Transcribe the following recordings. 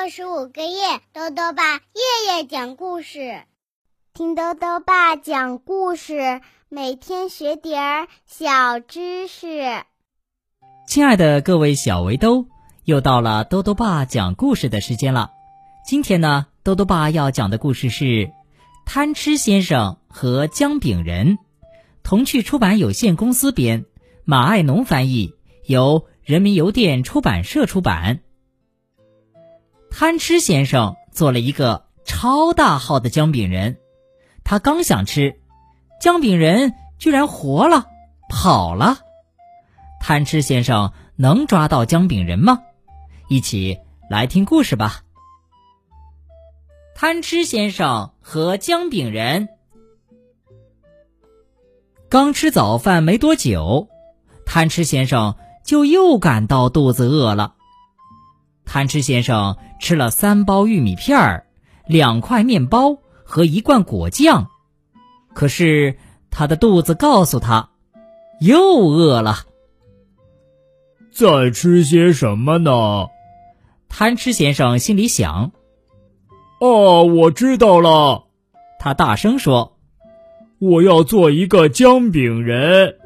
六十五个夜，豆豆爸夜夜讲故事，听豆豆爸讲故事，每天学点儿小知识。亲爱的各位小围兜，又到了豆豆爸讲故事的时间了。今天呢，豆豆爸要讲的故事是《贪吃先生和姜饼人》，童趣出版有限公司编，马爱农翻译，由人民邮电出版社出版。贪吃先生做了一个超大号的姜饼人，他刚想吃，姜饼人居然活了，跑了。贪吃先生能抓到姜饼人吗？一起来听故事吧。贪吃先生和姜饼人刚吃早饭没多久，贪吃先生就又感到肚子饿了。贪吃先生吃了三包玉米片儿、两块面包和一罐果酱，可是他的肚子告诉他，又饿了。再吃些什么呢？贪吃先生心里想。哦，我知道了，他大声说：“我要做一个姜饼人。”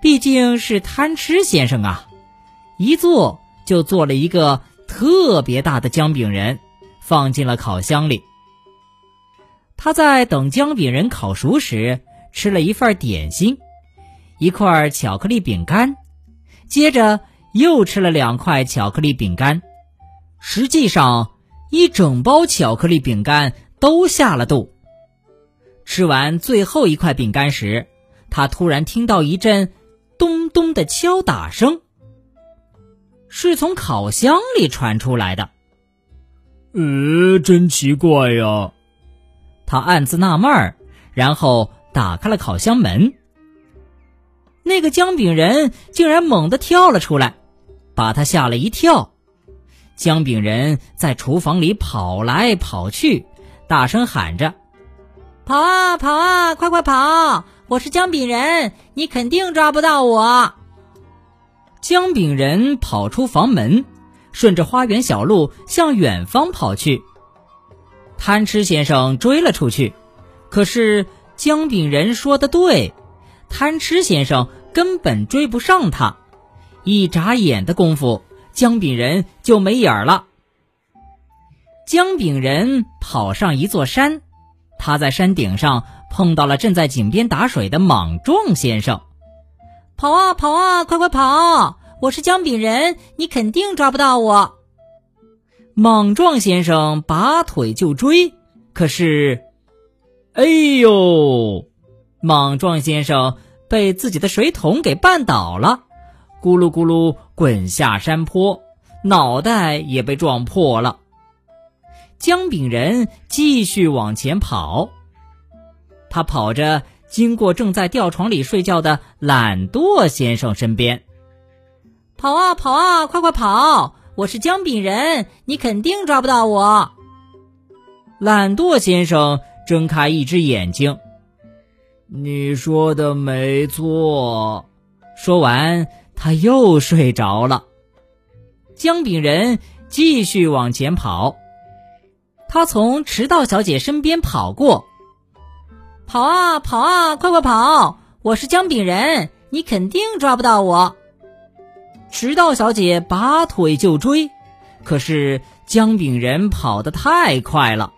毕竟是贪吃先生啊，一做就做了一个特别大的姜饼人，放进了烤箱里。他在等姜饼人烤熟时，吃了一份点心，一块巧克力饼干。接着又吃了两块巧克力饼干，实际上一整包巧克力饼干都下了肚。吃完最后一块饼干时，他突然听到一阵咚咚的敲打声，是从烤箱里传出来的。呃，真奇怪呀！他暗自纳闷儿，然后打开了烤箱门。那个姜饼人竟然猛地跳了出来，把他吓了一跳。姜饼人在厨房里跑来跑去，大声喊着：“跑啊跑啊，快快跑！我是姜饼人，你肯定抓不到我。”姜饼人跑出房门，顺着花园小路向远方跑去。贪吃先生追了出去，可是姜饼人说的对。贪吃先生根本追不上他，一眨眼的功夫，姜饼人就没影儿了。姜饼人跑上一座山，他在山顶上碰到了正在井边打水的莽撞先生。跑啊跑啊，快快跑！我是姜饼人，你肯定抓不到我。莽撞先生拔腿就追，可是，哎呦！莽撞先生被自己的水桶给绊倒了，咕噜咕噜滚下山坡，脑袋也被撞破了。姜饼人继续往前跑，他跑着经过正在吊床里睡觉的懒惰先生身边，跑啊跑啊，快快跑！我是姜饼人，你肯定抓不到我。懒惰先生睁开一只眼睛。你说的没错。说完，他又睡着了。姜饼人继续往前跑，他从迟到小姐身边跑过。跑啊跑啊，快快跑！我是姜饼人，你肯定抓不到我。迟到小姐拔腿就追，可是姜饼人跑得太快了。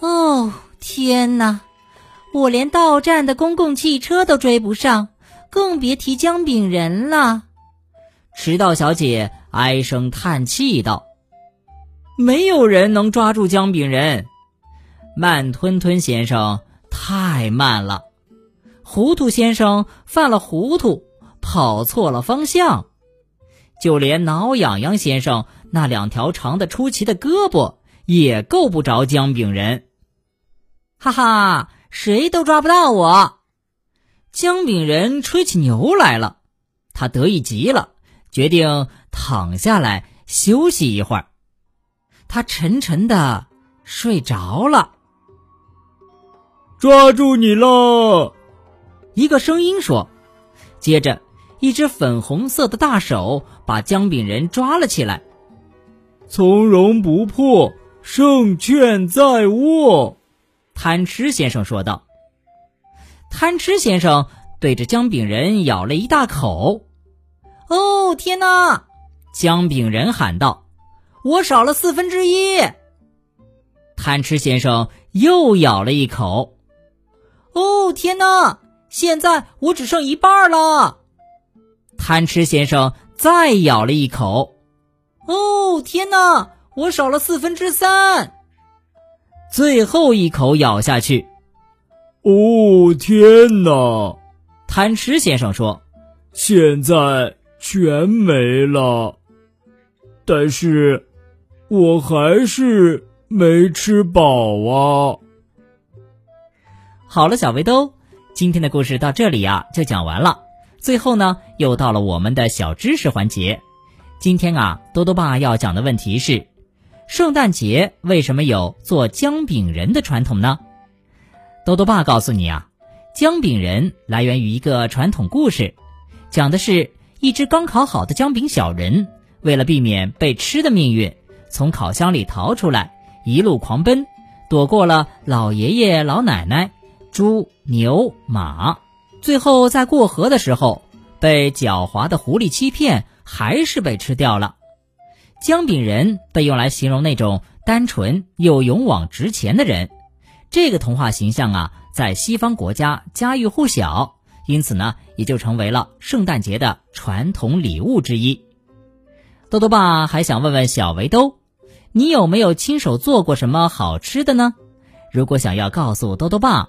哦，天哪！我连到站的公共汽车都追不上，更别提姜饼人了。迟到小姐唉声叹气道：“没有人能抓住姜饼人。”慢吞吞先生太慢了，糊涂先生犯了糊涂，跑错了方向，就连挠痒痒先生那两条长的出奇的胳膊也够不着姜饼人。哈哈！谁都抓不到我，姜饼人吹起牛来了，他得意极了，决定躺下来休息一会儿。他沉沉的睡着了。抓住你了！一个声音说。接着，一只粉红色的大手把姜饼人抓了起来。从容不迫，胜券在握。”贪吃先生说道。贪吃先生对着姜饼人咬了一大口。哦，天哪！姜饼人喊道：“我少了四分之一。”贪吃先生又咬了一口。哦，天哪！现在我只剩一半了。贪吃先生再咬了一口。哦，天哪！我少了四分之三。最后一口咬下去。哦，天哪！贪吃先生说：“现在全没了。但是，我还是没吃饱啊。”好了，小围兜，今天的故事到这里呀就讲完了。最后呢，又到了我们的小知识环节。今天啊，多多爸要讲的问题是：圣诞节为什么有做姜饼人的传统呢？多多爸告诉你啊，姜饼人来源于一个传统故事，讲的是一只刚烤好的姜饼小人，为了避免被吃的命运，从烤箱里逃出来，一路狂奔，躲过了老爷爷老奶奶。猪、牛、马，最后在过河的时候被狡猾的狐狸欺骗，还是被吃掉了。姜饼人被用来形容那种单纯又勇往直前的人。这个童话形象啊，在西方国家家喻户晓，因此呢，也就成为了圣诞节的传统礼物之一。豆豆爸还想问问小围兜，你有没有亲手做过什么好吃的呢？如果想要告诉豆豆爸。